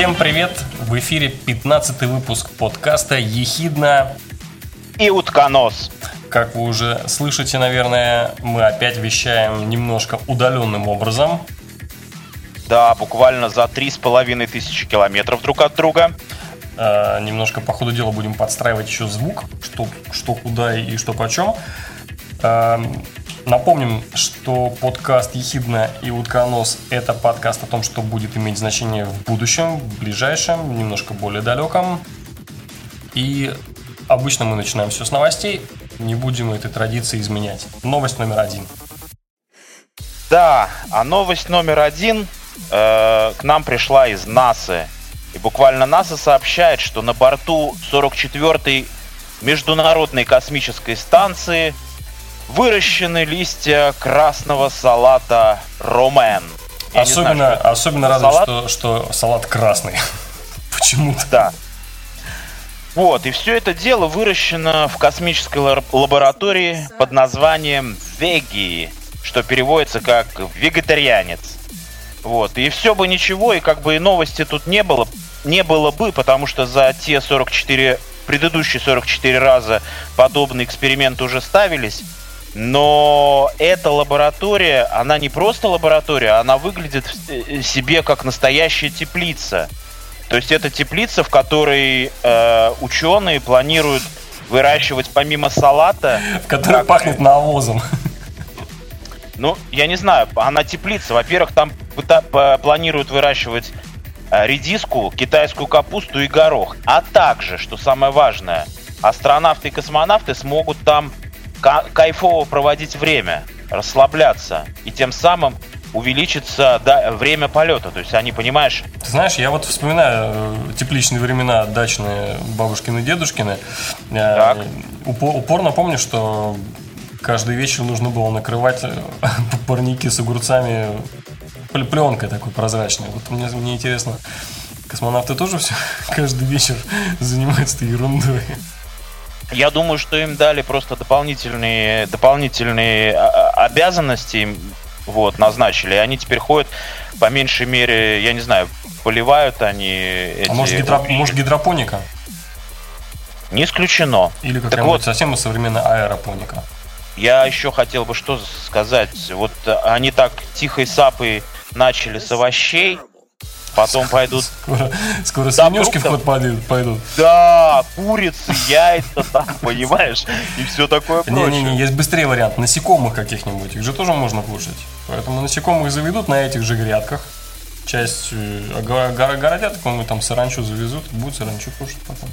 Всем привет! В эфире 15 выпуск подкаста «Ехидна» и «Утконос». Как вы уже слышите, наверное, мы опять вещаем немножко удаленным образом. Да, буквально за три с половиной тысячи километров друг от друга. Э, немножко по ходу дела будем подстраивать еще звук, что, что куда и что почем. Э, Напомним, что подкаст «Ехидна и утконос» — это подкаст о том, что будет иметь значение в будущем, в ближайшем, немножко более далеком. И обычно мы начинаем все с новостей, не будем этой традиции изменять. Новость номер один. Да, а новость номер один э, к нам пришла из НАСА. И буквально НАСА сообщает, что на борту 44-й Международной космической станции – выращены листья красного салата ромен. особенно, знаю, особенно радует, что, что салат красный. Почему-то. Да. Вот, и все это дело выращено в космической лаборатории под названием Веги, что переводится как вегетарианец. Вот, и все бы ничего, и как бы и новости тут не было, не было бы, потому что за те 44, предыдущие 44 раза подобные эксперименты уже ставились, но эта лаборатория, она не просто лаборатория, она выглядит э, себе как настоящая теплица. То есть это теплица, в которой э, ученые планируют выращивать помимо салата... В которой как... пахнет навозом. Ну, я не знаю, она теплица. Во-первых, там планируют выращивать э, редиску, китайскую капусту и горох. А также, что самое важное, астронавты и космонавты смогут там кайфово проводить время, расслабляться и тем самым увеличится да, время полета. То есть они, понимаешь... Ты знаешь, я вот вспоминаю э, тепличные времена дачные бабушкины, дедушкины. Э, так. Упор, упорно помню, что каждый вечер нужно было накрывать э, парники с огурцами пленкой такой прозрачной. Вот мне, мне интересно, космонавты тоже все каждый вечер занимаются этой ерундой? Я думаю, что им дали просто дополнительные, дополнительные а, а, обязанности, вот, назначили. И они теперь ходят, по меньшей мере, я не знаю, поливают они эти... А может, гидро... может гидропоника? Не исключено. Или какая-нибудь вот, совсем современная аэропоника. Я еще хотел бы что сказать. Вот они так тихой сапой начали с овощей, Потом пойдут... Скоро, скоро свинюшки в ход пойдут, пойдут. Да, курицы, яйца там, понимаешь? И все такое прочее. Не-не-не, есть быстрее вариант. Насекомых каких-нибудь, их же тоже можно кушать. Поэтому насекомых заведут на этих же грядках. Часть э, городят, какому там саранчу завезут, будут саранчу кушать потом.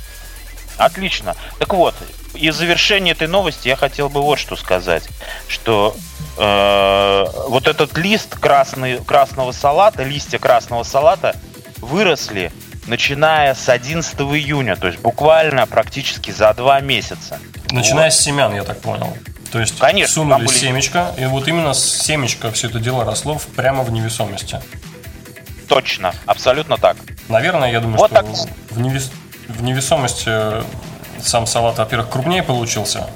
Отлично. Так вот, и в завершении этой новости я хотел бы вот что сказать, что э, вот этот лист красный, красного салата, листья красного салата выросли начиная с 11 июня, то есть буквально практически за два месяца. Начиная вот. с семян, я так понял. То есть Конечно, сунули были... семечко, и вот именно с семечка все это дело росло прямо в невесомости. Точно, абсолютно так. Наверное, я думаю, вот что так... в, невес... в невесомости сам салат, во-первых, крупнее получился.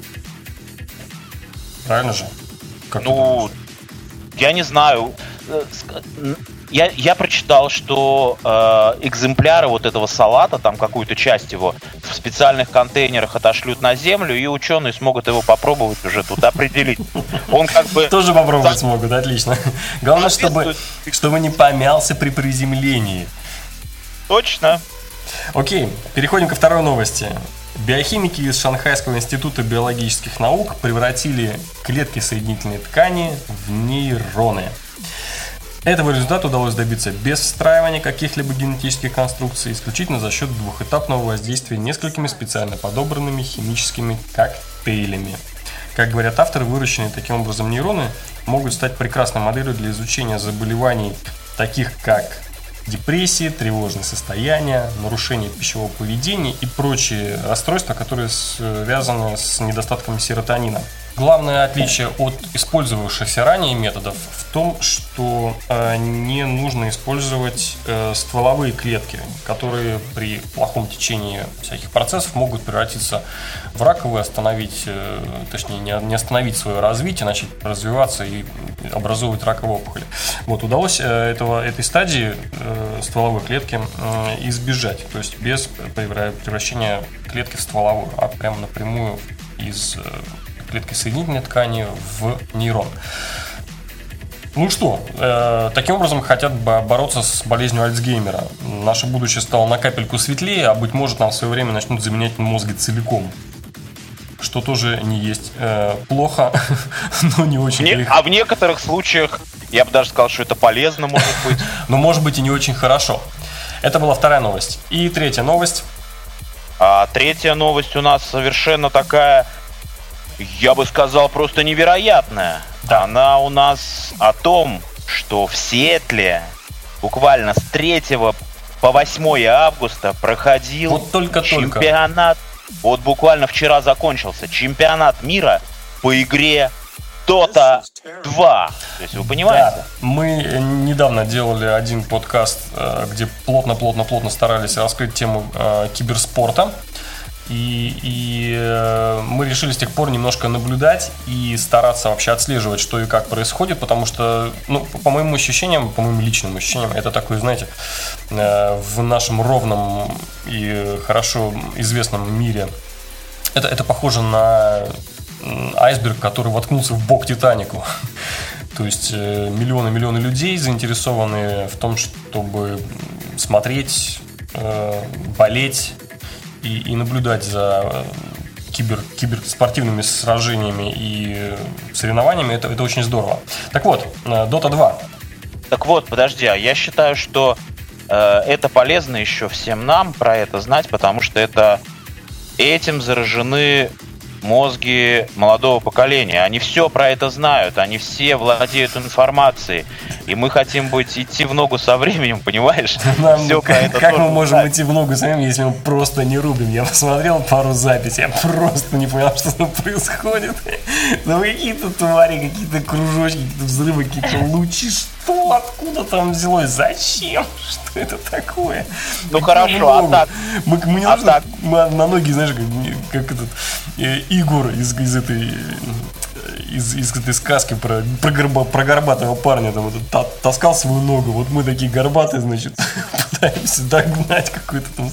Правильно же? Как ну, я не знаю. Я, я прочитал, что э, экземпляры вот этого салата, там какую-то часть его, в специальных контейнерах отошлют на землю, и ученые смогут его попробовать уже тут определить. Он как бы... Тоже попробовать смогут, отлично. Главное, чтобы, чтобы не помялся при приземлении. Точно. Окей, переходим ко второй новости. Биохимики из Шанхайского института биологических наук превратили клетки соединительной ткани в нейроны. Этого результата удалось добиться без встраивания каких-либо генетических конструкций, исключительно за счет двухэтапного воздействия несколькими специально подобранными химическими коктейлями. Как говорят авторы, выращенные таким образом нейроны могут стать прекрасной моделью для изучения заболеваний, таких как депрессии, тревожные состояния, нарушение пищевого поведения и прочие расстройства, которые связаны с недостатком серотонина. Главное отличие от использовавшихся ранее методов в том, что э, не нужно использовать э, стволовые клетки, которые при плохом течении всяких процессов могут превратиться в раковые, остановить, э, точнее не, остановить свое развитие, начать развиваться и образовывать раковые опухоли. Вот удалось этого, этой стадии стволовой клетки избежать, то есть без превращения клетки в стволовую, а прямо напрямую из клетки соединительной ткани в нейрон. Ну что, э, таким образом хотят бороться с болезнью Альцгеймера. Наше будущее стало на капельку светлее, а быть может нам в свое время начнут заменять мозги целиком. Что тоже не есть э, плохо, но не очень не, А в некоторых случаях я бы даже сказал, что это полезно, может быть. но может быть и не очень хорошо. Это была вторая новость. И третья новость. А третья новость у нас совершенно такая я бы сказал, просто невероятная. Да. Она у нас о том, что в Сиэтле буквально с 3 по 8 августа проходил вот только, чемпионат. Только. Вот буквально вчера закончился чемпионат мира по игре Dota 2. То есть вы понимаете? Да. Мы недавно делали один подкаст, э, где плотно-плотно-плотно старались раскрыть тему э, киберспорта. И, и э, мы решили с тех пор немножко наблюдать и стараться вообще отслеживать, что и как происходит, потому что, ну, по моим ощущениям, по моим личным ощущениям, это такой, знаете, э, в нашем ровном и хорошо известном мире, это, это похоже на айсберг, который воткнулся в бок Титанику. То есть э, миллионы-миллионы людей заинтересованы в том, чтобы смотреть, э, болеть и, и наблюдать за э, кибер, киберспортивными сражениями и соревнованиями, это, это очень здорово. Так вот, э, Dota 2. Так вот, подожди, а я считаю, что э, это полезно еще всем нам про это знать, потому что это этим заражены мозги молодого поколения. Они все про это знают, они все владеют информацией. И мы хотим быть идти в ногу со временем, понимаешь? Нам, все как, это как мы можем знать. идти в ногу со временем, если мы просто не рубим? Я посмотрел пару записей, я просто не понял, что там происходит. Ну какие-то твари, какие-то кружочки, какие-то взрывы, какие-то лучи. Что? Откуда там взялось? Зачем? Что это такое? Ну Какие хорошо, а так? Мы, мы не а нужно, так? Мы на ноги, знаешь, как, как этот э, Игор из, из этой из, из этой сказки про, про, горба, про горбатого парня, там, вот, та, таскал свою ногу. Вот мы такие горбатые, значит, пытаемся догнать какой-то там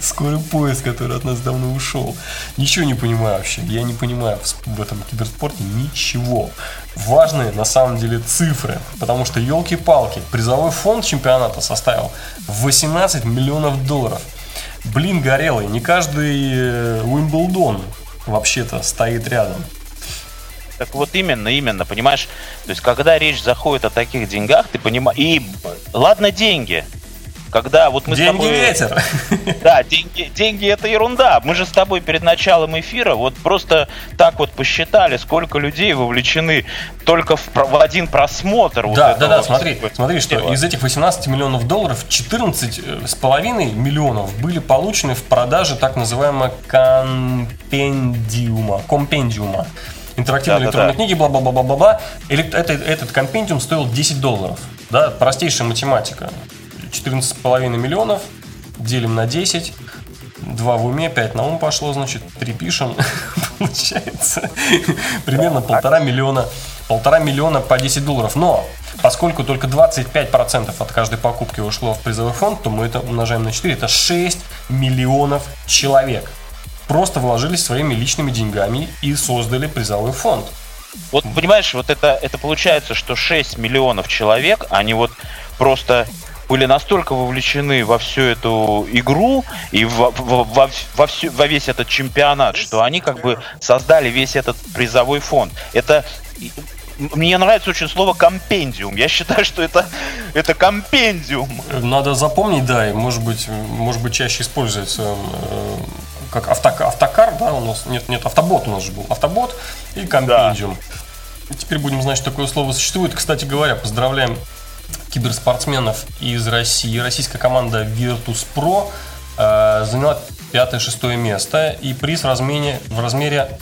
скорый поезд, который от нас давно ушел. Ничего не понимаю вообще. Я не понимаю в, в этом киберспорте ничего. Важные на самом деле цифры, потому что елки-палки, призовой фонд чемпионата составил 18 миллионов долларов. Блин, горелый, не каждый э, Уимблдон вообще-то стоит рядом. Так вот именно, именно, понимаешь? То есть, когда речь заходит о таких деньгах, ты понимаешь... И ладно деньги, когда вот мы деньги с тобой... ветер. Да, деньги, деньги это ерунда. Мы же с тобой перед началом эфира вот просто так вот посчитали, сколько людей вовлечены только в, в один просмотр. Да, вот да, да, смотри, смотри, что из этих 18 миллионов долларов 14 э, с половиной миллионов были получены в продаже так называемого компендиума. Компендиума интерактивные да, электронные да, книги, бла-бла-бла-бла-бла. Это, этот компендиум стоил 10 долларов. Да, простейшая математика. 14,5 миллионов делим на 10. 2 в уме, 5 на ум пошло, значит, 3 пишем. Получается примерно полтора миллиона, полтора миллиона по 10 долларов. Но поскольку только 25% от каждой покупки ушло в призовой фонд, то мы это умножаем на 4. Это 6 миллионов человек просто вложились своими личными деньгами и создали призовой фонд. Вот понимаешь, вот это, это получается, что 6 миллионов человек, они вот просто были настолько вовлечены во всю эту игру и во, во, во, во, всю, во весь этот чемпионат, что они как бы создали весь этот призовой фонд. Это мне нравится очень слово компендиум. Я считаю, что это, это компендиум. Надо запомнить, да, и может быть, может быть чаще используется э, как автокар, автокар, да, у нас нет, нет, автобот у нас же был, автобот и компендиум. Да. Теперь будем знать, что такое слово существует. Кстати говоря, поздравляем киберспортсменов из России. Российская команда Virtus Pro э, заняла пятое-шестое место и приз в размере, в размере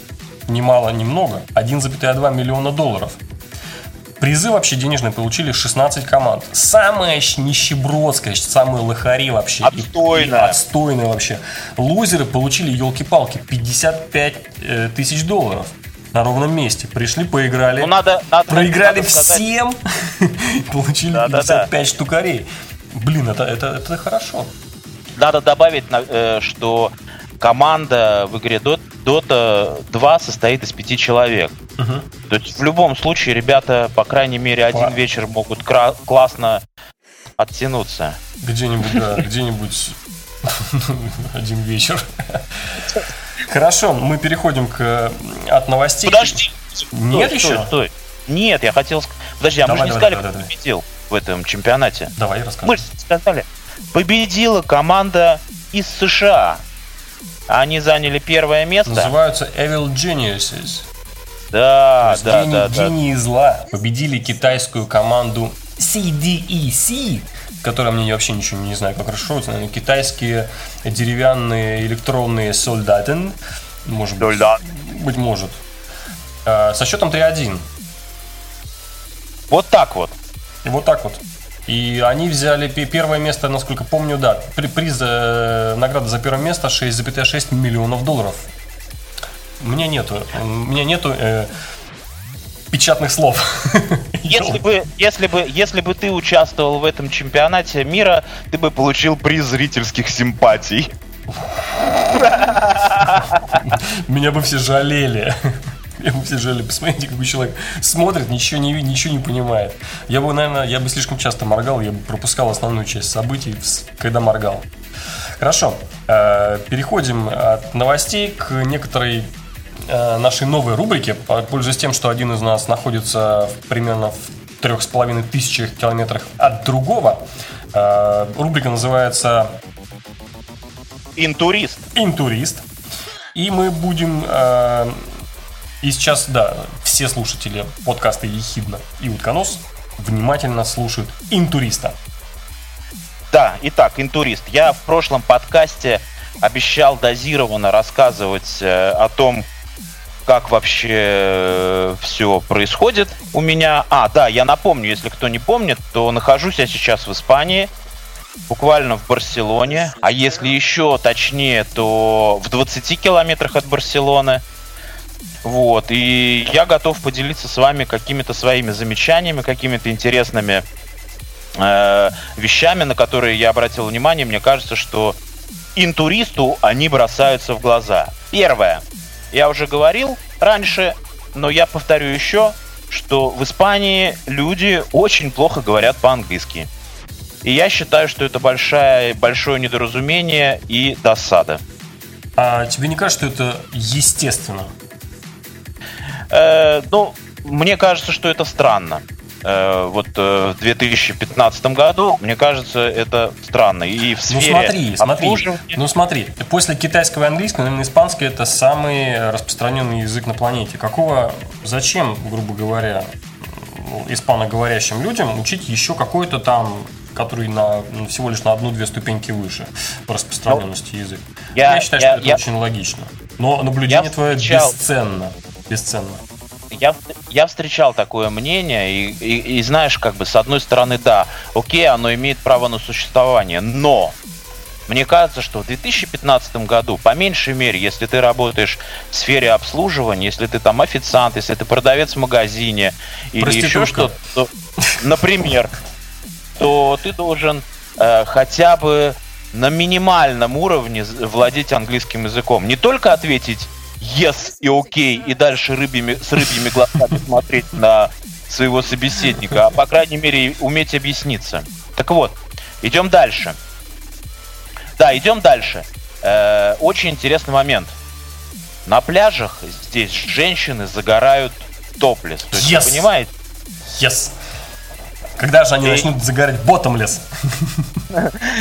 немало, немного, 1,2 миллиона долларов. Призы вообще денежные получили 16 команд. Самая нищебродская, самые лохари вообще. Отстойная. Отстойная вообще. Лузеры получили, елки-палки, 55 э, тысяч долларов на ровном месте. Пришли, поиграли. Ну, надо, надо, проиграли надо сказать... всем, получили Да, да, 55 да. штукарей. Блин, это, это, это хорошо. Надо добавить, э, что команда в игре Dot- Dota 2 состоит из пяти человек. Мгм. То есть в любом случае ребята, по крайней мере, один Кла- вечер могут кра- классно оттянуться. Где-нибудь, да, где-нибудь один вечер. Хорошо, мы переходим к от новостей. Подожди! Нет стой, еще? Стой, стой. Нет, я хотел... Подожди, а мы Давай, же не давай, сказали, давай, кто давай. победил в этом чемпионате. Давай, расскажи. Мы же сказали. Победила команда из США. Они заняли первое место. Называются Evil Geniuses. Да, да, есть да, да. гении зла победили китайскую команду CDEC, которая мне вообще ничего не знаю, как расшифровывается. Наверное, китайские деревянные электронные солдаты. Может быть. Быть может. А, Со счетом 3-1. Вот так вот. Вот так вот. И они взяли пе- первое место, насколько помню, да, при- приз, э, награда за первое место 6,6 миллионов долларов. У меня нету, у меня нету э, печатных слов. Если бы, если бы, если бы ты участвовал в этом чемпионате мира, ты бы получил приз зрительских симпатий. Меня бы все жалели. Меня бы все жалели. Посмотрите, какой человек смотрит, ничего не видит, ничего не понимает. Я бы, наверное, я бы слишком часто моргал, я бы пропускал основную часть событий, когда моргал. Хорошо. э, Переходим от новостей к некоторой э, нашей новой рубрике, по- пользуясь тем, что один из нас находится примерно в трех с половиной тысячах километрах от другого. Э, Рубрика называется Интурист. Интурист. И мы будем... э, и сейчас, да, все слушатели подкаста Ехидна и Утконос внимательно слушают Интуриста. Да, итак, интурист. Я в прошлом подкасте обещал дозированно рассказывать э, о том, как вообще все происходит у меня. А, да, я напомню, если кто не помнит, то нахожусь я сейчас в Испании, буквально в Барселоне, а если еще точнее, то в 20 километрах от Барселоны. Вот, и я готов поделиться с вами какими-то своими замечаниями, какими-то интересными э, вещами, на которые я обратил внимание. Мне кажется, что интуристу они бросаются в глаза. Первое. Я уже говорил раньше, но я повторю еще, что в Испании люди очень плохо говорят по-английски. И я считаю, что это большая, большое недоразумение и досада. А тебе не кажется, что это естественно? Э, ну, мне кажется, что это странно. Э, вот э, в 2015 году, мне кажется, это странно. И в Ну сфере смотри, смотри, обслуживания- ну смотри, после китайского и английского, наверное, испанский это самый распространенный язык на планете. Какого, зачем, грубо говоря, ну, испаноговорящим людям учить еще какой-то там, который на, ну, всего лишь на одну-две ступеньки выше по распространенности язык? Я, я- считаю, я- что это я- очень логично. Но наблюдение Я твое встречал- бесценно. Бесценно. Я, я встречал такое мнение, и, и- и знаешь, как бы с одной стороны, да, окей, оно имеет право на существование, но мне кажется, что в 2015 году, по меньшей мере, если ты работаешь в сфере обслуживания, если ты там официант, если ты продавец в магазине или еще что-то, то, например, то ты должен э, хотя бы на минимальном уровне владеть английским языком. Не только ответить yes и окей, и дальше рыбьими, с рыбьими глазами смотреть на своего собеседника, а по крайней мере уметь объясниться. Так вот, идем дальше. Да, идем дальше. Э, очень интересный момент. На пляжах здесь женщины загорают топлес. То есть, Yes. вы понимаете? Yes. Когда же они И- начнут загорать ботомлес?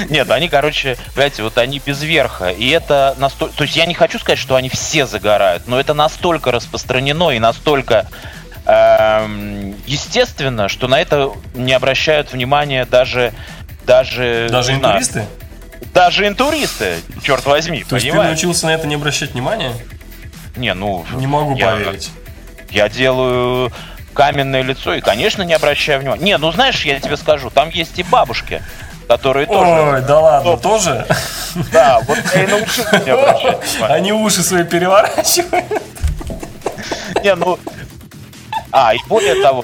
Нет, они, короче, понимаете, вот они без верха. И это настолько... То есть я не хочу сказать, что они все загорают, но это настолько распространено и настолько эм, естественно, что на это не обращают внимания даже... Даже, Даже не знаю, интуристы? даже интуристы, черт возьми, То есть ты понимаешь? научился на это не обращать внимания? Не, ну... Не могу я, поверить. Я делаю каменное лицо и, конечно, не обращаю внимания. Не, ну знаешь, я тебе скажу, там есть и бабушки, которые тоже... Ой, да ладно, тоже? Да, вот я и научился не обращать внимания. Они уши свои переворачивают. Не, ну... А, и более того,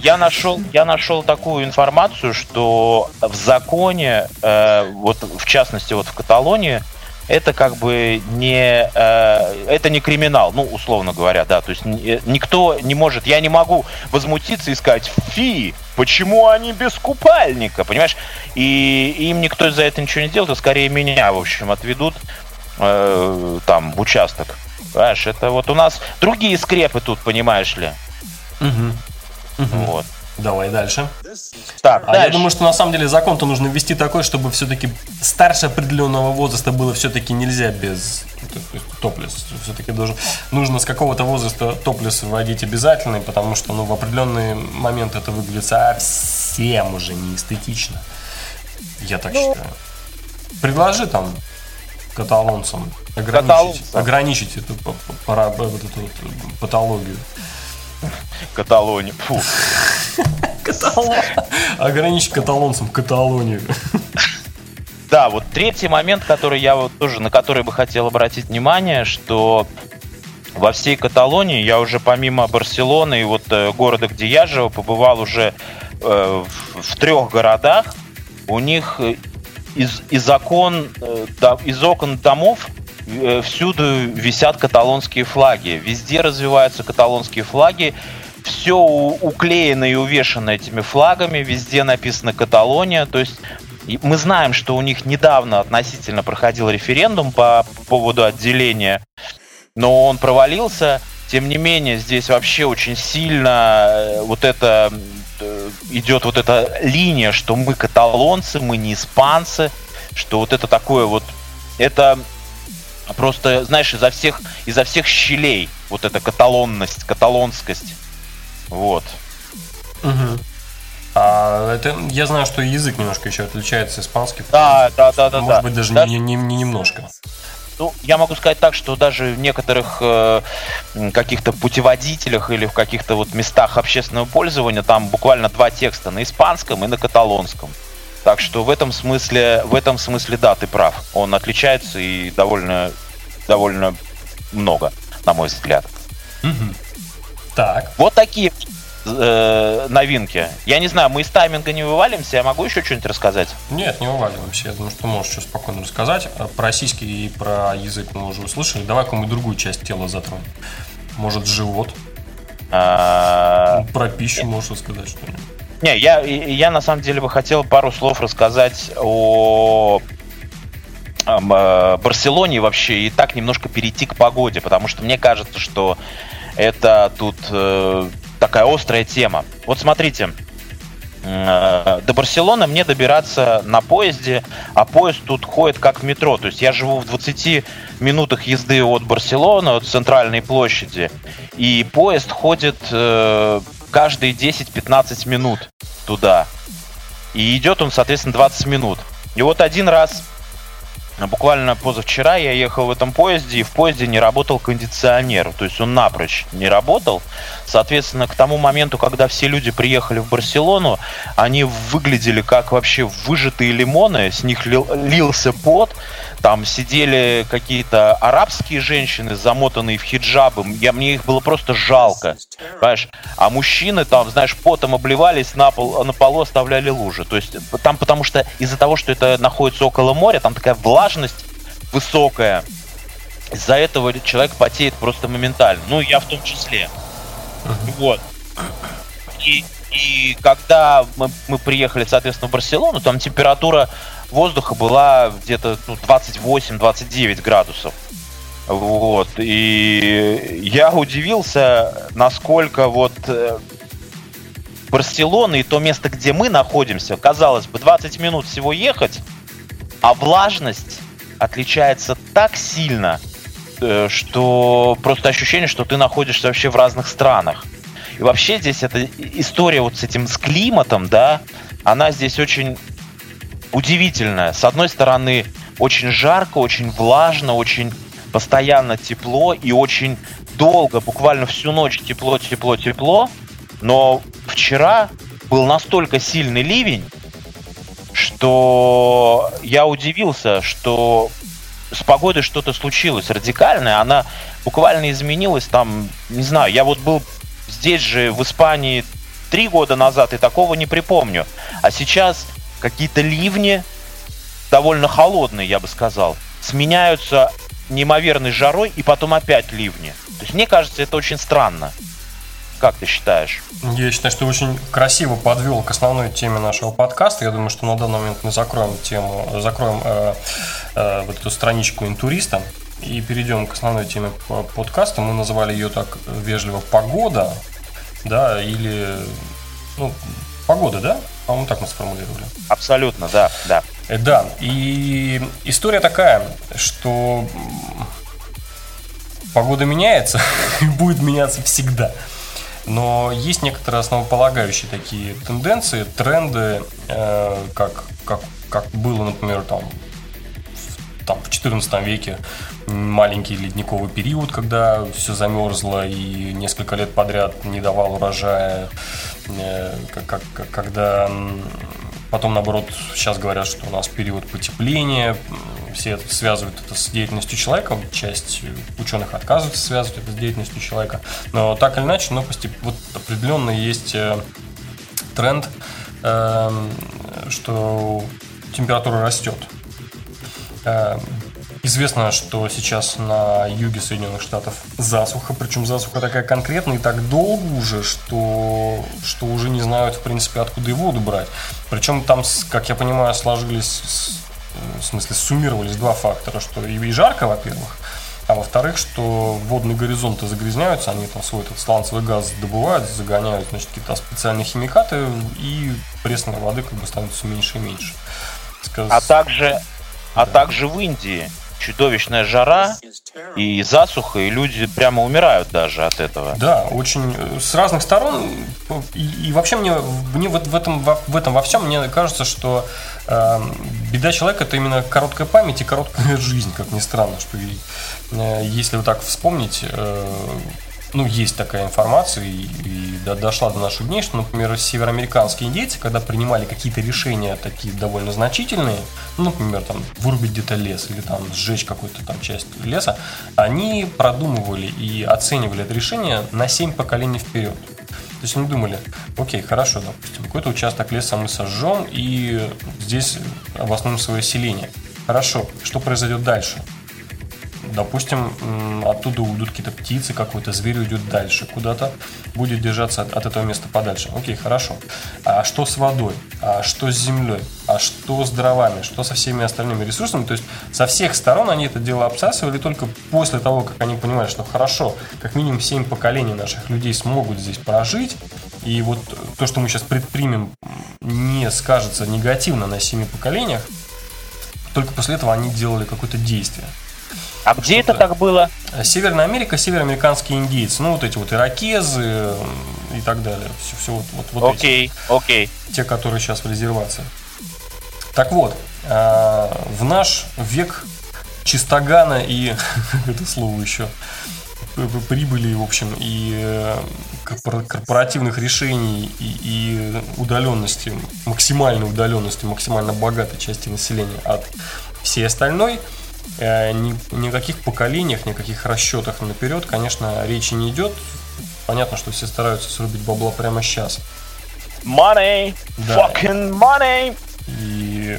я нашел, я нашел такую информацию, что в законе, э, вот в частности вот в Каталонии, это как бы не э, это не криминал, ну условно говоря, да, то есть э, никто не может, я не могу возмутиться и сказать, фи, почему они без купальника, понимаешь? И им никто за это ничего не сделает, а скорее меня, в общем, отведут э, там в участок. Понимаешь, это вот у нас другие скрепы тут, понимаешь ли. Угу. Вот. Давай дальше. Так, А дальше. я думаю, что на самом деле закон-то нужно ввести такой, чтобы все-таки старше определенного возраста было все-таки нельзя без топлес. Все-таки должен, нужно с какого-то возраста топлес вводить обязательно, потому что ну, в определенный момент это выглядит совсем уже не эстетично. Я так Ну. считаю. Предложи там каталонцам ограничить, Каталонцам. ограничить эту, пара- эту патологию. Каталония. Фу. Ограничить каталонцам Каталонию. Да, вот третий момент, который я вот тоже, на который бы хотел обратить внимание, что во всей Каталонии я уже помимо Барселоны и вот э, города, где я живу, побывал уже э, в, в трех городах. У них э, из, из окон, э, из окон домов всюду висят каталонские флаги. Везде развиваются каталонские флаги. Все уклеено и увешано этими флагами. Везде написано Каталония. То есть мы знаем, что у них недавно относительно проходил референдум по поводу отделения, но он провалился. Тем не менее, здесь вообще очень сильно э, вот это э, идет вот эта линия, что мы каталонцы, мы не испанцы, что вот это такое вот, это просто, знаешь, изо всех, изо всех щелей вот эта каталонность, каталонскость. Вот. Мгм. А это я знаю, что язык немножко еще отличается испанский. Да, да, да, да. Может да. быть, даже Даже- не, не- не немножко. Ну, я могу сказать так, что даже в некоторых э, каких-то путеводителях или в каких-то вот местах общественного пользования там буквально два текста на испанском и на каталонском. Так что в этом смысле, в этом смысле, да, ты прав. Он отличается и довольно, довольно много, на мой взгляд. Мгм. Так. Вот такие э, новинки. Я не знаю, мы из тайминга не вывалимся, я могу еще что-нибудь рассказать? Нет, не уваливаемся. Я думаю, что можешь еще спокойно рассказать. А Про российский и про язык мы уже услышали. Давай какую-нибудь другую часть тела затронем. Может, живот. А, Про пищу можешь рассказать что-нибудь. Не, я, я на самом деле бы хотел пару слов рассказать о э, Барселоне вообще и так немножко перейти к погоде, потому что мне кажется, что это тут э, такая острая тема. Вот смотрите, э, до Барселоны мне добираться на поезде, а поезд тут ходит как в метро. То есть я живу в 20 минутах езды от Барселоны, от центральной площади, и поезд ходит э, каждые 10-15 минут туда. И идет он, соответственно, 20 минут. И вот один раз, буквально позавчера, я ехал в этом поезде, и в поезде не работал кондиционер. То есть он напрочь не работал. Соответственно, к тому моменту, когда все люди приехали в Барселону, они выглядели как вообще выжатые лимоны, с них лил- лился пот, там сидели какие-то арабские женщины, замотанные в хиджабы. Я, мне их было просто жалко. Понимаешь? А мужчины там, знаешь, потом обливались, на, пол, на полу оставляли лужи. То есть там потому что из-за того, что это находится около моря, там такая влажность высокая. Из-за этого человек потеет просто моментально. Ну, я в том числе. Вот. И, и когда мы, мы приехали, соответственно, в Барселону, там температура воздуха была где-то ну, 28-29 градусов. Вот. И я удивился, насколько вот э, Барселона и то место, где мы находимся, казалось бы, 20 минут всего ехать, а влажность отличается так сильно, э, что просто ощущение, что ты находишься вообще в разных странах. И вообще здесь эта история вот с этим, с климатом, да, она здесь очень удивительная. С одной стороны, очень жарко, очень влажно, очень постоянно тепло и очень долго, буквально всю ночь тепло, тепло, тепло. Но вчера был настолько сильный ливень, что я удивился, что с погодой что-то случилось радикальное. Она буквально изменилась там, не знаю, я вот был здесь же, в Испании, три года назад и такого не припомню. А сейчас какие-то ливни, довольно холодные, я бы сказал, сменяются неимоверной жарой и потом опять ливни. То есть мне кажется, это очень странно. Как ты считаешь? Я считаю, что очень красиво подвел к основной теме нашего подкаста. Я думаю, что на данный момент мы закроем тему, закроем э, э, вот эту страничку интуриста и перейдем к основной теме подкаста. Мы называли ее так вежливо «Погода», да, или, ну, «Погода», да? По-моему, так мы сформулировали. Абсолютно, да, да. Э, да, и история такая, что погода меняется и будет меняться всегда. Но есть некоторые основополагающие такие тенденции, тренды, э, как, как, как было, например, там, в, там, в 14 веке маленький ледниковый период, когда все замерзло и несколько лет подряд не давал урожая, э, как, как, когда Потом, наоборот, сейчас говорят, что у нас период потепления, все это связывают это с деятельностью человека, часть ученых отказываются связывать это с деятельностью человека, но так или иначе, но постеп... вот определенно есть э, тренд, эм, что температура растет. Известно, что сейчас на юге Соединенных Штатов засуха, причем засуха такая конкретная и так долго уже, что, что уже не знают, в принципе, откуда и воду брать. Причем там, как я понимаю, сложились, в смысле, суммировались два фактора, что и жарко, во-первых, а во-вторых, что водные горизонты загрязняются, они там свой этот сланцевый газ добывают, загоняют, значит, какие-то специальные химикаты, и пресной воды как бы становится меньше и меньше. Сказ... А также, а да. также в Индии чудовищная жара и засуха, и люди прямо умирают даже от этого. Да, очень э, с разных сторон. И, вообще мне, мне вот в этом, в этом во всем мне кажется, что э, беда человека это именно короткая память и короткая жизнь, как ни странно, что э, если вот так вспомнить, э, ну, есть такая информация, и, и до, дошла до наших дней, что, например, североамериканские индейцы, когда принимали какие-то решения такие довольно значительные, ну, например, там, вырубить где-то лес или там сжечь какую-то там часть леса, они продумывали и оценивали это решение на 7 поколений вперед. То есть они думали, окей, хорошо, допустим, какой-то участок леса мы сожжем, и здесь обоснуем свое селение. Хорошо, что произойдет дальше? Допустим, оттуда уйдут какие-то птицы, какой-то зверь уйдет дальше, куда-то будет держаться от, этого места подальше. Окей, хорошо. А что с водой? А что с землей? А что с дровами? Что со всеми остальными ресурсами? То есть со всех сторон они это дело обсасывали только после того, как они понимали, что хорошо, как минимум 7 поколений наших людей смогут здесь прожить, и вот то, что мы сейчас предпримем, не скажется негативно на 7 поколениях, только после этого они делали какое-то действие. А где это так было? Северная Америка, североамериканские индейцы. Ну, вот эти вот иракезы и так далее. Все, все вот, вот, вот окей, эти. окей. Те, которые сейчас в резервации. Так вот, э, в наш век чистогана и это слово еще прибыли, в общем, и э, корпоративных решений, и, и удаленности, максимальной удаленности, максимально богатой части населения от всей остальной – Э, никаких поколениях, никаких расчетах наперед, конечно, речи не идет. Понятно, что все стараются срубить бабла прямо сейчас. Money! Да. Fucking money! И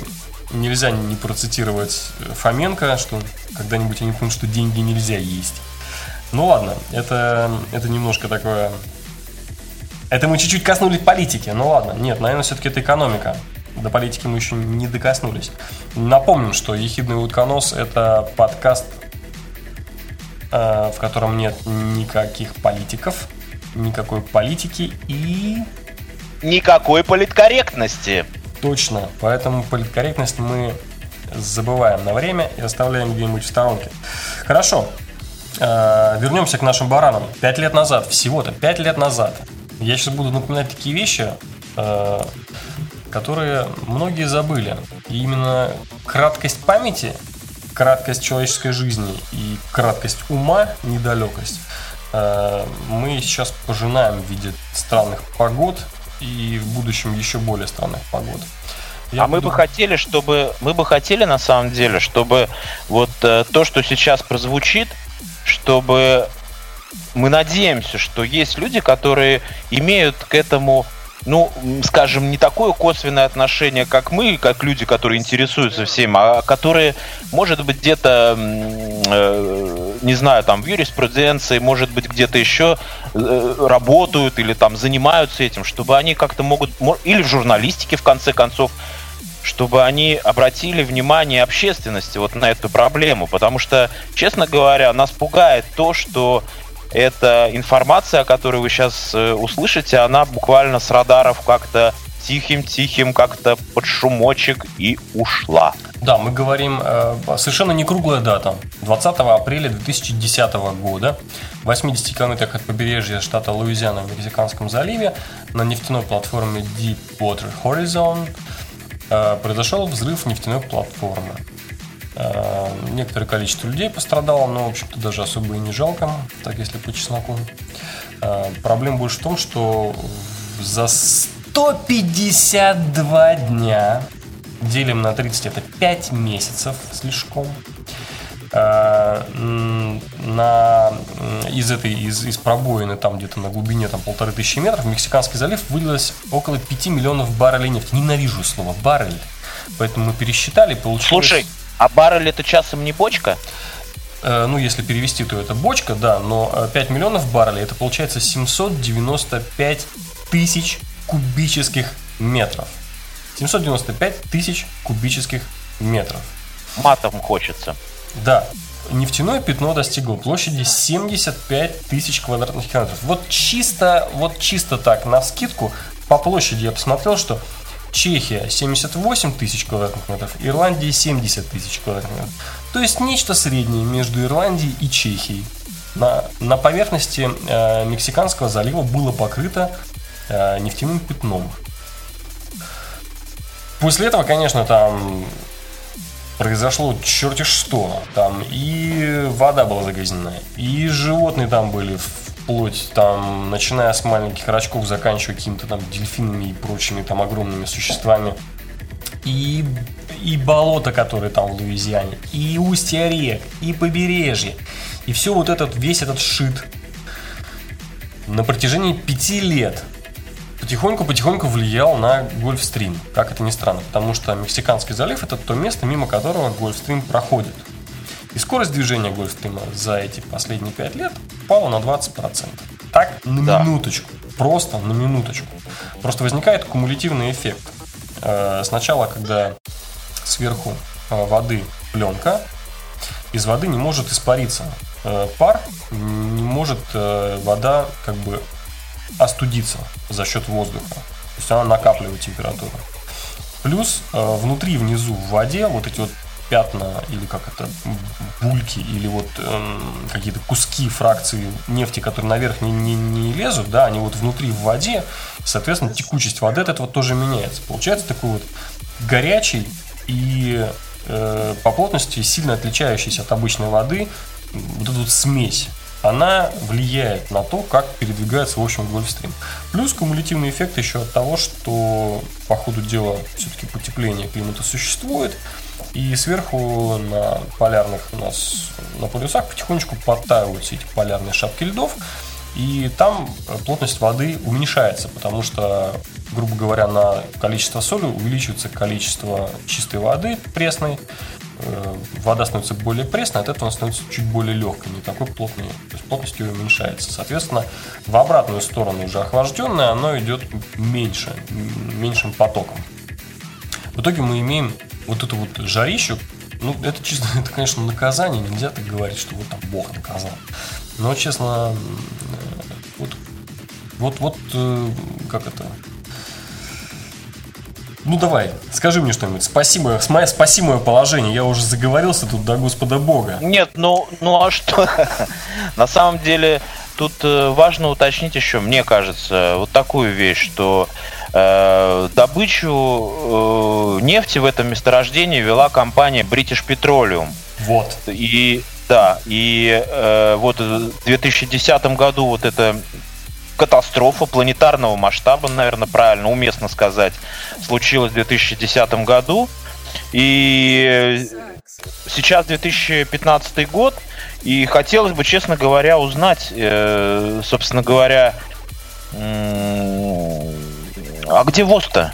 нельзя не процитировать Фоменко, что когда-нибудь они поймут, что деньги нельзя есть. Ну ладно, это, это немножко такое... Это мы чуть-чуть коснулись политики. Ну ладно, нет, наверное, все-таки это экономика. До политики мы еще не докоснулись. Напомним, что «Ехидный утконос» — это подкаст, э, в котором нет никаких политиков, никакой политики и... Никакой политкорректности. Точно. Поэтому политкорректность мы забываем на время и оставляем где-нибудь в сторонке. Хорошо. Э, вернемся к нашим баранам. Пять лет назад, всего-то пять лет назад. Я сейчас буду напоминать такие вещи, э, которые многие забыли. И именно краткость памяти краткость человеческой жизни и краткость ума, недалекость, э, мы сейчас пожинаем в виде странных погод и в будущем еще более странных погод. Я а буду... мы бы хотели, чтобы мы бы хотели на самом деле, чтобы вот э, то, что сейчас прозвучит, чтобы мы надеемся, что есть люди, которые имеют к этому ну, скажем, не такое косвенное отношение, как мы, как люди, которые интересуются всем, а которые, может быть, где-то, э, не знаю, там в юриспруденции, может быть, где-то еще э, работают или там занимаются этим, чтобы они как-то могут, или в журналистике, в конце концов, чтобы они обратили внимание общественности вот на эту проблему, потому что, честно говоря, нас пугает то, что эта информация, которую вы сейчас э, услышите, она буквально с радаров как-то тихим-тихим как-то под шумочек и ушла. Да, мы говорим, э, совершенно не круглая дата. 20 апреля 2010 года в 80 километрах от побережья штата Луизиана в Мексиканском заливе на нефтяной платформе Deepwater Horizon э, произошел взрыв нефтяной платформы. Э, некоторое количество людей пострадало, но, в общем-то, даже особо и не жалко, так если по чесноку. Э, проблема больше в том, что за 152 дня делим на 30, это 5 месяцев слишком. Э, на, из этой из, из пробоины там где-то на глубине там полторы тысячи метров в Мексиканский залив вылилось около 5 миллионов баррелей нефти. Ненавижу слово баррель, поэтому мы пересчитали, получилось... Слушай, а баррель это часом не бочка? Э, ну, если перевести, то это бочка, да, но 5 э, миллионов баррелей это получается 795 тысяч кубических метров. 795 тысяч кубических метров. Матом хочется. Да. Нефтяное пятно достигло площади 75 тысяч квадратных километров. Вот чисто, вот чисто так, на скидку, по площади я посмотрел, что Чехия 78 тысяч квадратных метров, Ирландия 70 тысяч квадратных метров. То есть нечто среднее между Ирландией и Чехией. На, на поверхности э, Мексиканского залива было покрыто э, нефтяным пятном. После этого, конечно, там произошло черти что. Там и вода была загрязнена, и животные там были вплоть там, начиная с маленьких рачков, заканчивая какими-то там дельфинами и прочими там огромными существами. И, и болото, которые там в Луизиане, и устья рек, и побережье. И все вот этот, весь этот шит на протяжении пяти лет потихоньку-потихоньку влиял на Гольфстрим, как это ни странно, потому что Мексиканский залив это то место, мимо которого Гольфстрим проходит. И скорость движения Гольфстрима за эти последние 5 лет упала на 20%. Так, на да. минуточку. Просто на минуточку. Просто возникает кумулятивный эффект. Э, сначала, когда сверху э, воды пленка, из воды не может испариться э, пар, не может вода как бы остудиться за счет воздуха. То есть она накапливает температуру. Плюс внутри, внизу в воде вот эти вот пятна или как это бульки или вот э, какие-то куски фракции нефти, которые наверх не, не, не лезут, да, они вот внутри в воде, соответственно, текучесть воды от этого тоже меняется. Получается такой вот горячий и э, по плотности сильно отличающийся от обычной воды вот эта вот смесь она влияет на то, как передвигается в общем Гольфстрим. Плюс кумулятивный эффект еще от того, что по ходу дела все-таки потепление климата существует, и сверху на полярных у нас на полюсах потихонечку подтаиваются эти полярные шапки льдов. И там плотность воды уменьшается, потому что, грубо говоря, на количество соли увеличивается количество чистой воды пресной. Э, вода становится более пресной, от этого она становится чуть более легкой, не такой плотной. То есть плотность ее уменьшается. Соответственно, в обратную сторону уже охлажденное, оно идет меньше, меньшим потоком. В итоге мы имеем вот эту вот жарищу, ну, это чисто, это, конечно, наказание, нельзя так говорить, что вот там Бог наказал. Но, честно, вот, вот, вот, э, как это, ну давай, скажи мне что-нибудь. Спасибо, спаси мое положение. Я уже заговорился тут до Господа Бога. Нет, ну, ну а что? На самом деле, тут э, важно уточнить еще, мне кажется, вот такую вещь, что Э, добычу э, нефти в этом месторождении вела компания British Petroleum. Вот. И да, и э, вот в 2010 году вот эта катастрофа планетарного масштаба, наверное, правильно, уместно сказать, случилась в 2010 году. И сейчас 2015 год, и хотелось бы, честно говоря, узнать, э, собственно говоря, а где ВОЗ-то?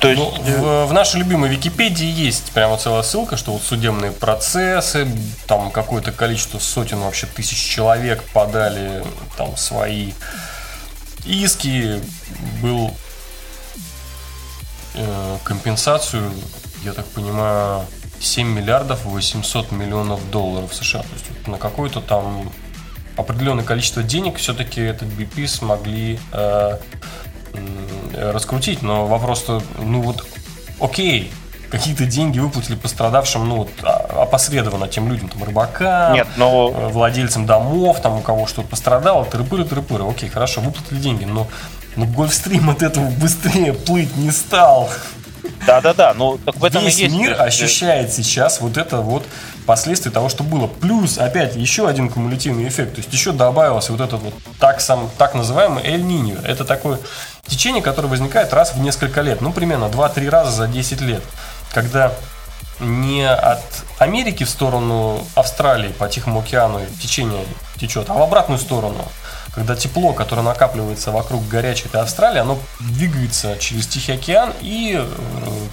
То есть... Ну, в, в нашей любимой Википедии есть прямо целая ссылка, что вот судебные процессы, там какое-то количество сотен, вообще тысяч человек подали там свои иски, был э, компенсацию, я так понимаю, 7 миллиардов 800 миллионов долларов США. То есть на какое-то там определенное количество денег все-таки этот BP смогли э, раскрутить. Но вопрос-то, ну вот, окей, какие-то деньги выплатили пострадавшим, ну, вот, а, опосредованно тем людям, там, рыбакам, Нет, но... Э, владельцам домов, там, у кого что-то пострадало, трыпыры, окей, хорошо, выплатили деньги, но, но Гольфстрим от этого быстрее плыть не стал. Да-да-да, ну так в этом Весь и есть. мир ощущает сейчас вот это вот последствия того, что было. Плюс, опять, еще один кумулятивный эффект. То есть еще добавился вот этот вот так, сам, так называемый Эль Ниньо. Это такое течение, которое возникает раз в несколько лет. Ну, примерно 2-3 раза за 10 лет. Когда не от Америки в сторону Австралии по Тихому океану течение течет, а в обратную сторону когда тепло, которое накапливается вокруг горячей этой Австралии, оно двигается через Тихий океан и э,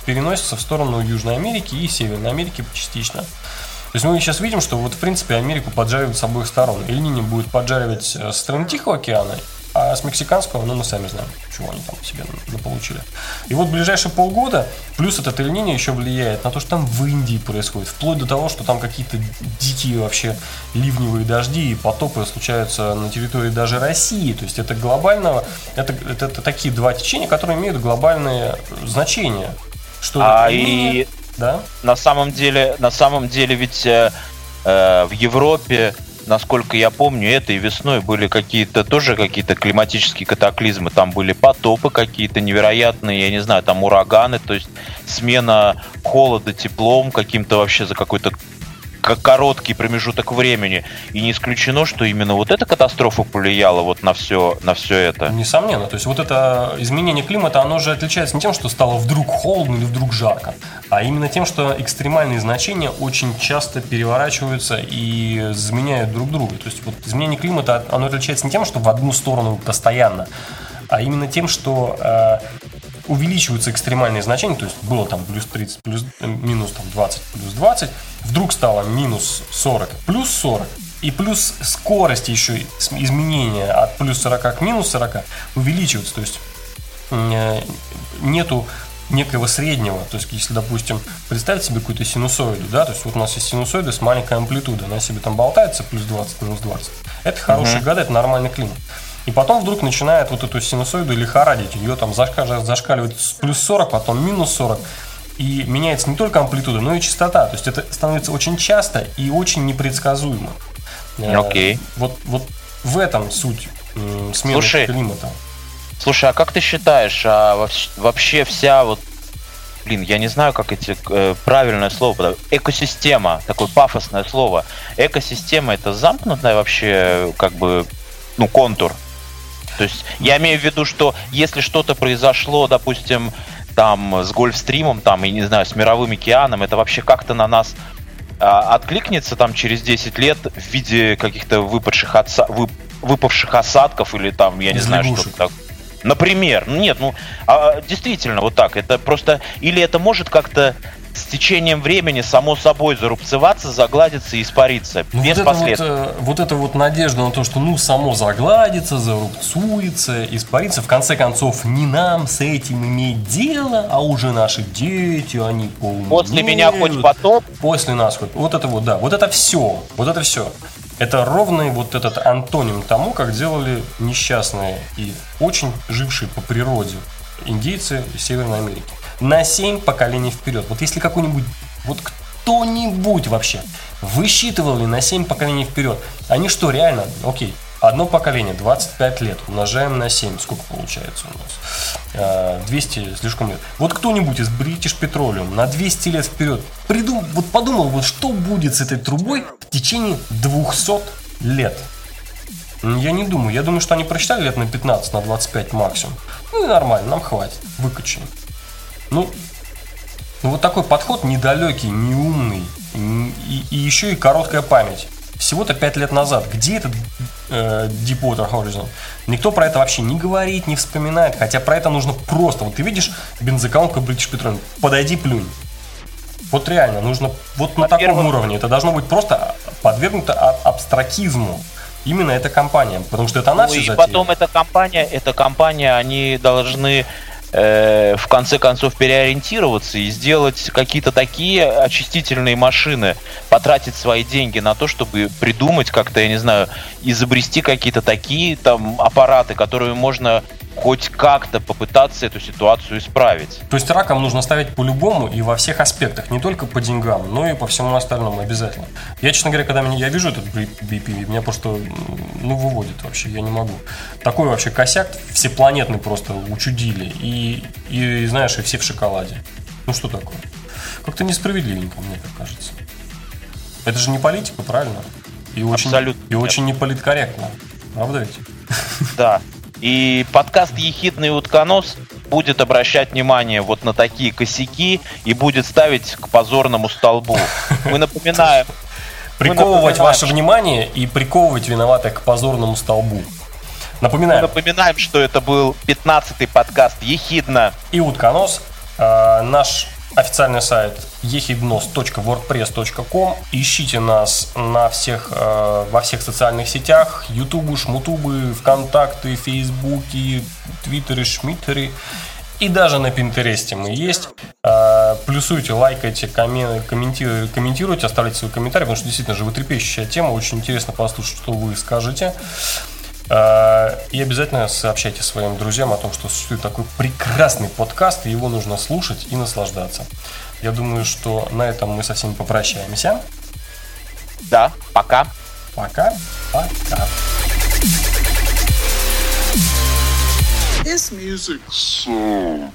переносится в сторону Южной Америки и Северной Америки частично. То есть мы сейчас видим, что вот в принципе Америку поджаривают с обоих сторон. Эль-Нини будет поджаривать со стороны Тихого океана, а с мексиканского, ну, мы сами знаем, чего они там себе получили. И вот ближайшие полгода, плюс этот эль еще влияет на то, что там в Индии происходит. Вплоть до того, что там какие-то дикие вообще ливневые дожди и потопы случаются на территории даже России. То есть это глобального, это, это, это такие два течения, которые имеют глобальное значение. Что а и да? на самом деле, на самом деле ведь э, э в Европе насколько я помню, этой весной были какие-то тоже какие-то климатические катаклизмы. Там были потопы какие-то невероятные, я не знаю, там ураганы, то есть смена холода теплом каким-то вообще за какой-то короткий промежуток времени. И не исключено, что именно вот эта катастрофа повлияла вот на все, на все это. Несомненно. То есть вот это изменение климата, оно же отличается не тем, что стало вдруг холодно или вдруг жарко, а именно тем, что экстремальные значения очень часто переворачиваются и заменяют друг друга. То есть вот изменение климата, оно отличается не тем, что в одну сторону постоянно, а именно тем, что э, увеличиваются экстремальные значения, то есть было там плюс 30, плюс, э, минус там 20, плюс 20, вдруг стало минус 40, плюс 40, и плюс скорость еще изменения от плюс 40 к минус 40 увеличивается, то есть э, нету некого среднего, то есть если, допустим, представить себе какую-то синусоиду, да, то есть вот у нас есть синусоида с маленькой амплитудой, она себе там болтается плюс 20, минус 20, это хороший угу. года, это нормальный климат. И потом вдруг начинает вот эту синусоиду лихорадить. Ее там зашкаливает плюс 40, потом минус 40. И меняется не только амплитуда, но и частота. То есть это становится очень часто и очень непредсказуемо. Э, Окей. Okay. Вот, вот в этом суть смены слушай, климата. Слушай, а как ты считаешь, а вообще вся вот блин, я не знаю, как эти э, правильное слово, экосистема, такое пафосное слово. Экосистема это замкнутая вообще, как бы, ну, контур то есть я имею в виду, что если что-то произошло, допустим, там с Гольфстримом, там, и не знаю, с Мировым океаном, это вообще как-то на нас а, откликнется там через 10 лет в виде каких-то выпавших, отса, вып, выпавших осадков или там, я не Из знаю, что так. Например, ну нет, ну а, действительно вот так. Это просто или это может как-то с течением времени само собой зарубцеваться, загладиться и испариться. Ну, без вот последствий. Вот, э, вот эта вот надежда на то, что ну само загладится, зарубцуется, испарится. В конце концов, не нам с этим иметь дело, а уже наши дети, они полные. После меня хоть потоп. После нас хоть. Вот это вот, да. Вот это все. Вот это все. Это ровный вот этот антоним тому, как делали несчастные и очень жившие по природе индейцы Северной Америки на 7 поколений вперед. Вот если какой-нибудь, вот кто-нибудь вообще высчитывал ли на 7 поколений вперед, они что, реально, окей, Одно поколение, 25 лет, умножаем на 7, сколько получается у нас? 200 э, слишком лет. Вот кто-нибудь из British Petroleum на 200 лет вперед придум, вот подумал, вот что будет с этой трубой в течение 200 лет. Я не думаю. Я думаю, что они просчитали лет на 15, на 25 максимум. Ну и нормально, нам хватит. Выкачаем. Ну, ну вот такой подход недалекий, неумный. И, и еще и короткая память. Всего-то 5 лет назад. Где этот э, Deepwater Horizon? Никто про это вообще не говорит, не вспоминает. Хотя про это нужно просто. Вот ты видишь бензоколонку British Petroleum. Подойди, плюнь. Вот реально, нужно вот на таком уровне. Это должно быть просто подвергнуто абстракизму именно эта компания, потому что это она ну, все и затеяла. потом эта компания, эта компания, они должны э, в конце концов переориентироваться и сделать какие-то такие очистительные машины, потратить свои деньги на то, чтобы придумать как-то, я не знаю, изобрести какие-то такие там аппараты, которые можно хоть как-то попытаться эту ситуацию исправить. То есть раком нужно ставить по-любому и во всех аспектах, не только по деньгам, но и по всему остальному обязательно. Я, честно говоря, когда меня, я вижу этот BP, меня просто ну, выводит вообще, я не могу. Такой вообще косяк всепланетный просто учудили. И, и знаешь, и все в шоколаде. Ну что такое? Как-то несправедливенько, мне так кажется. Это же не политика, правильно? И очень, Абсолютно. И очень не политкорректно. Правда ведь? Да. И подкаст «Ехидный утконос» будет обращать внимание вот на такие косяки и будет ставить к позорному столбу. Мы напоминаем... Приковывать ваше внимание и приковывать виноватых к позорному столбу. Напоминаем. Мы напоминаем, что это был 15-й подкаст «Ехидно». И утконос. А, наш официальный сайт ехиднос.wordpress.com. Ищите нас на всех, э, во всех социальных сетях. Ютубы, Шмутубы, ВКонтакты, Фейсбуки, Твиттеры, Шмиттеры. И даже на Пинтересте мы есть. Э, плюсуйте, лайкайте, комментируйте, оставляйте свои комментарии, потому что действительно животрепещущая тема. Очень интересно послушать, что вы скажете. А, и обязательно сообщайте своим друзьям о том, что существует такой прекрасный подкаст, и его нужно слушать и наслаждаться. Я думаю, что на этом мы со всеми попрощаемся. Да, пока. Пока. Пока. This music so